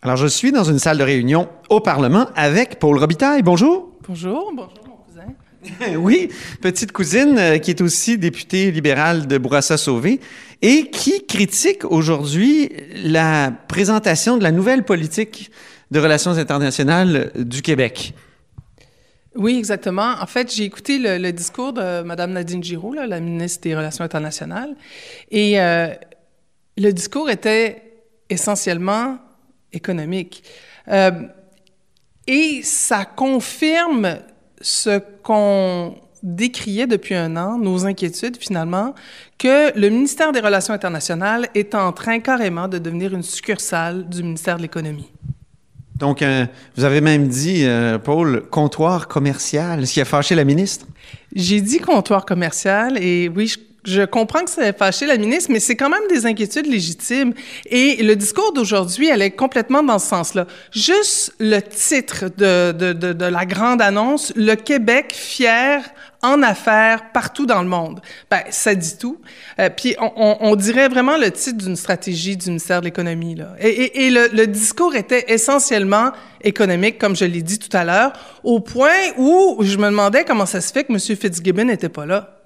Alors, je suis dans une salle de réunion au Parlement avec Paul Robitaille. Bonjour. Bonjour, bonjour mon cousin. oui, petite cousine euh, qui est aussi députée libérale de Bourassa-Sauvé et qui critique aujourd'hui la présentation de la nouvelle politique de relations internationales du Québec. Oui, exactement. En fait, j'ai écouté le, le, discours de Mme Nadine Giraud, là, la ministre des Relations internationales, et euh, le discours était essentiellement économique. Euh, et ça confirme ce qu'on décriait depuis un an, nos inquiétudes finalement, que le ministère des Relations internationales est en train carrément de devenir une succursale du ministère de l'Économie. Donc, euh, vous avez même dit, euh, Paul, comptoir commercial, ce qui a fâché la ministre? J'ai dit comptoir commercial et oui, je je comprends que ça ait fâché la ministre, mais c'est quand même des inquiétudes légitimes. Et le discours d'aujourd'hui, est complètement dans ce sens-là. Juste le titre de, de, de, de, la grande annonce, le Québec fier en affaires partout dans le monde. Ben, ça dit tout. Euh, puis on, on, on, dirait vraiment le titre d'une stratégie du ministère de l'Économie. Là. Et, et, et le, le, discours était essentiellement économique, comme je l'ai dit tout à l'heure, au point où je me demandais comment ça se fait que M. Fitzgibbon n'était pas là.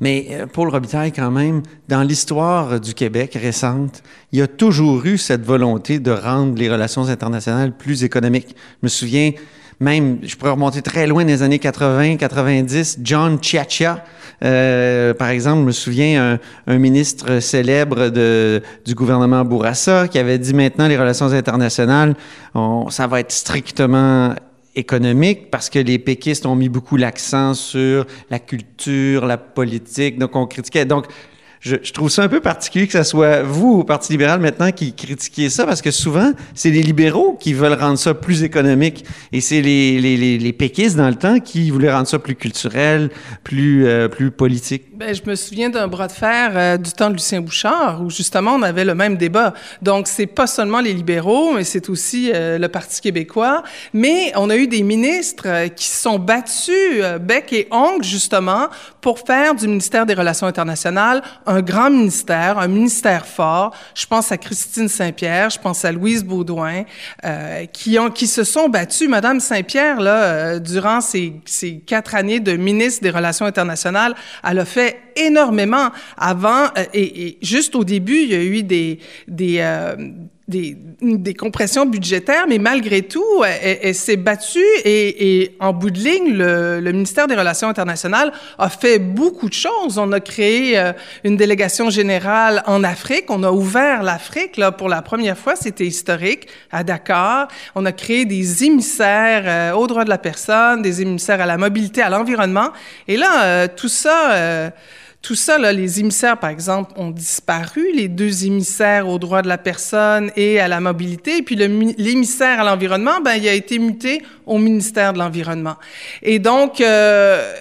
Mais euh, Paul Robitaille, quand même, dans l'histoire du Québec récente, il y a toujours eu cette volonté de rendre les relations internationales plus économiques. Je me souviens, même, je pourrais remonter très loin des années 80, 90, John Chiachia, euh, par exemple, me souviens un, un ministre célèbre de, du gouvernement Bourassa qui avait dit maintenant les relations internationales, on, ça va être strictement économique parce que les péquistes ont mis beaucoup l'accent sur la culture, la politique, donc on critiquait. Donc, je, je, trouve ça un peu particulier que ce soit vous, au Parti libéral, maintenant, qui critiquiez ça, parce que souvent, c'est les libéraux qui veulent rendre ça plus économique, et c'est les, les, les, les, péquistes, dans le temps, qui voulaient rendre ça plus culturel, plus, euh, plus politique. Ben, je me souviens d'un bras de fer euh, du temps de Lucien Bouchard, où justement, on avait le même débat. Donc, c'est pas seulement les libéraux, mais c'est aussi euh, le Parti québécois. Mais on a eu des ministres euh, qui se sont battus bec et ongle, justement, pour faire du ministère des Relations internationales un grand ministère, un ministère fort. Je pense à Christine Saint-Pierre, je pense à Louise Baudouin, qui se sont battus. Madame Saint-Pierre, là, durant ces, ces quatre années de ministre des Relations internationales, elle a fait énormément avant euh, et, juste au début, il y a eu des des euh, des, des, compressions budgétaires, mais malgré tout, elle, s'est battue et, et, en bout de ligne, le, le, ministère des Relations internationales a fait beaucoup de choses. On a créé euh, une délégation générale en Afrique, on a ouvert l'Afrique là pour la première fois, c'était historique à Dakar. On a créé des émissaires euh, aux droits de la personne, des émissaires à la mobilité, à l'environnement. Et là, euh, tout ça tout ça, là, les émissaires, par exemple, ont disparu, les deux émissaires aux droits de la personne et à la mobilité, et puis l'émissaire à l'environnement, ben, il a été muté au ministère de l'Environnement. Et donc, euh,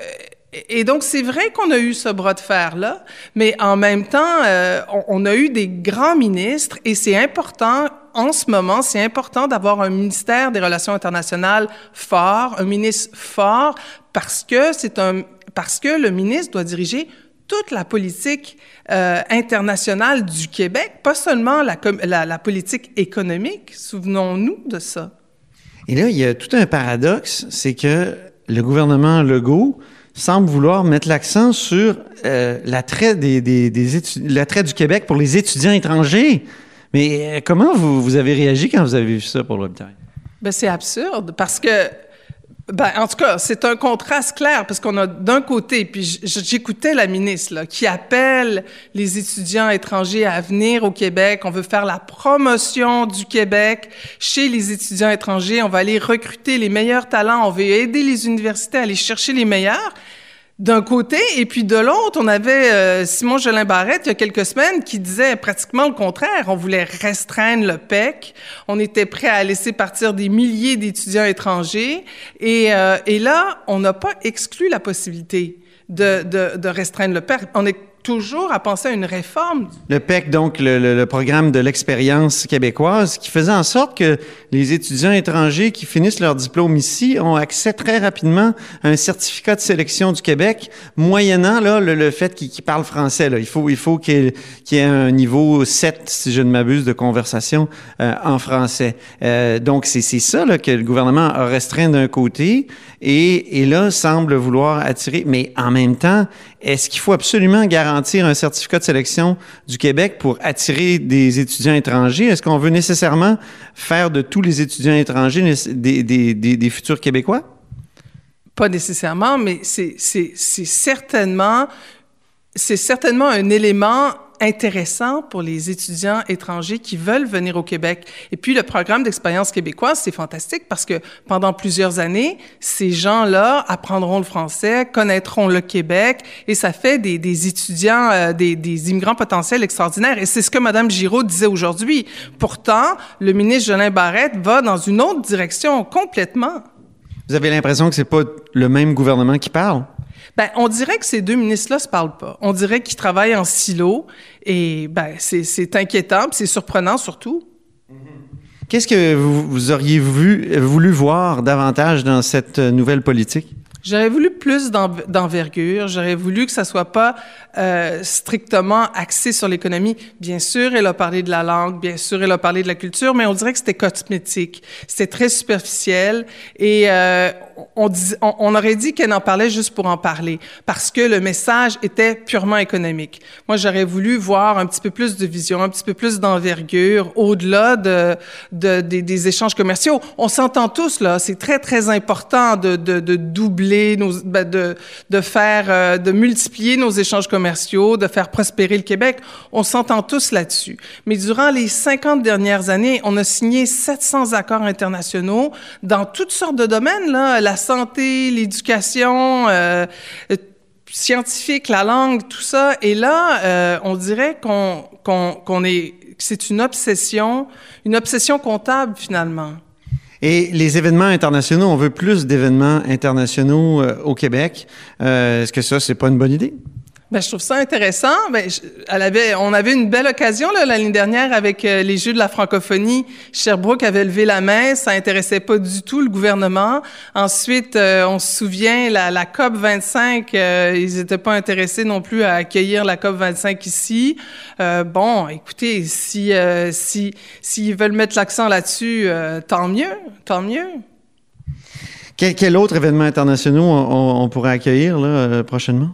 et donc, c'est vrai qu'on a eu ce bras de fer-là, mais en même temps, euh, on, on, a eu des grands ministres et c'est important, en ce moment, c'est important d'avoir un ministère des Relations internationales fort, un ministre fort, parce que c'est un, parce que le ministre doit diriger toute la politique euh, internationale du Québec, pas seulement la, la, la politique économique. Souvenons-nous de ça. Et là, il y a tout un paradoxe, c'est que le gouvernement Legault semble vouloir mettre l'accent sur euh, l'attrait des, des, des l'attrait du Québec pour les étudiants étrangers. Mais euh, comment vous, vous avez réagi quand vous avez vu ça pour l'hôpital? Ben c'est absurde parce que ben, en tout cas, c'est un contraste clair parce qu'on a d'un côté, puis j'écoutais la ministre là, qui appelle les étudiants étrangers à venir au Québec. On veut faire la promotion du Québec chez les étudiants étrangers. On va aller recruter les meilleurs talents. On veut aider les universités à aller chercher les meilleurs. D'un côté, et puis de l'autre, on avait euh, Simon Jolin Barrette il y a quelques semaines qui disait pratiquement le contraire. On voulait restreindre le PEC, on était prêt à laisser partir des milliers d'étudiants étrangers, et, euh, et là, on n'a pas exclu la possibilité de, de, de restreindre le PEC. Toujours à penser à une réforme. Le PEC, donc le, programme de l'expérience québécoise, qui faisait en sorte que les étudiants étrangers qui finissent leur diplôme ici ont accès très rapidement à un certificat de sélection du Québec, moyennant le, fait qu'ils qu parlent français. Il faut, faut qu'il y, ait un niveau 7, si je ne m'abuse, de conversation euh, en français. Euh, donc, c'est ça que le gouvernement a restreint d'un côté et, et là semble vouloir attirer. Mais en même temps, est-ce qu'il faut absolument garantir un certificat de sélection du Québec pour attirer des étudiants étrangers? Est-ce qu'on veut nécessairement faire de tous les étudiants étrangers des, futurs Québécois? Pas nécessairement, mais c'est certainement, c'est certainement un élément intéressant pour les étudiants étrangers qui veulent venir au Québec. Et puis, le programme d'expérience québécoise, c'est fantastique parce que pendant plusieurs années, ces gens-là apprendront le français, connaîtront le Québec et ça fait des, étudiants, euh, des, des, immigrants potentiels extraordinaires. Et c'est ce que Mme Giraud disait aujourd'hui. Pourtant, le ministre Jolin Barrette va dans une autre direction complètement. Vous avez l'impression que c'est pas le même gouvernement qui parle? Ben, on dirait que ces deux ministres-là se parlent pas. On dirait qu'ils travaillent en silo et ben, c'est inquiétant, c'est surprenant surtout. Qu'est-ce que vous, vous auriez voulu voir davantage dans cette nouvelle politique? J'aurais voulu plus d'envergure. J'aurais voulu que ça soit pas euh, strictement axé sur l'économie. Bien sûr, elle a parlé de la langue. Bien sûr, elle a parlé de la culture, mais on dirait que c'était cosmétique. C'était très superficiel et euh, on, on, on, aurait dit qu'elle en parlait juste pour en parler parce que le message était purement économique. Moi, j'aurais voulu voir un petit peu plus de vision, un petit peu plus d'envergure au-delà de, de, de, des échanges commerciaux. On s'entend tous là. C'est très très important de, de, de doubler ben de, de faire, euh, de multiplier nos échanges commerciaux, de faire prospérer le Québec. On s'entend tous là-dessus. Mais durant les 50 dernières années, on a signé 700 accords internationaux dans toutes sortes de domaines, là, la santé, l'éducation, euh, scientifique, la langue, tout ça. Et là, euh, on dirait qu'on qu'on qu'on est, c'est une obsession, une obsession comptable finalement. Et les événements internationaux, on veut plus d'événements internationaux euh, au Québec. Euh, Est-ce que ça, c'est pas une bonne idée? Ben, je trouve ça intéressant. Ben, je, elle on avait une belle occasion l'année dernière avec euh, les Jeux de la francophonie. Sherbrooke avait levé la main, ça intéressait pas du tout le gouvernement. Ensuite, euh, on se souvient la, la COP 25, euh, ils n'étaient pas intéressés non plus à accueillir la COP 25 ici. Euh, bon, écoutez, si euh, si s'ils veulent mettre l'accent là-dessus, tant mieux, tant mieux. Quel, quel autre événement international on, on pourrait accueillir là, prochainement?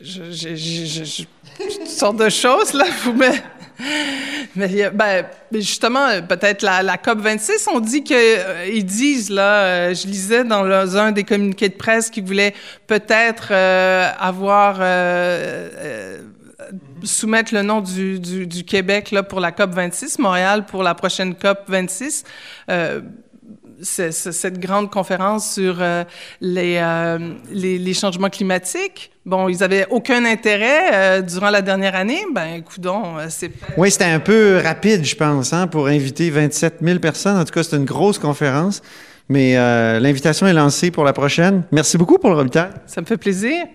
Je, toutes sortes de choses, là. Vous me... Mais ben, justement, peut-être la, COP 26, on dit que euh, ils disent là, euh, je lisais dans un des communiqués de presse qu'ils voulaient peut-être euh, avoir euh, euh, soumettre le nom du, du, du, Québec là pour la COP 26, Montréal pour la prochaine COP 26 cette grande conférence sur euh, les, euh, les, les, changements climatiques. Bon, ils avaient aucun intérêt euh, durant la dernière année. Ben, coudon, c'est... Oui, c'était un peu rapide, je pense, hein, pour inviter 27 000 personnes. En tout cas, c'est une grosse conférence. Mais l'invitation est lancée pour la prochaine. Merci beaucoup pour le Robitaille. Ça me fait plaisir.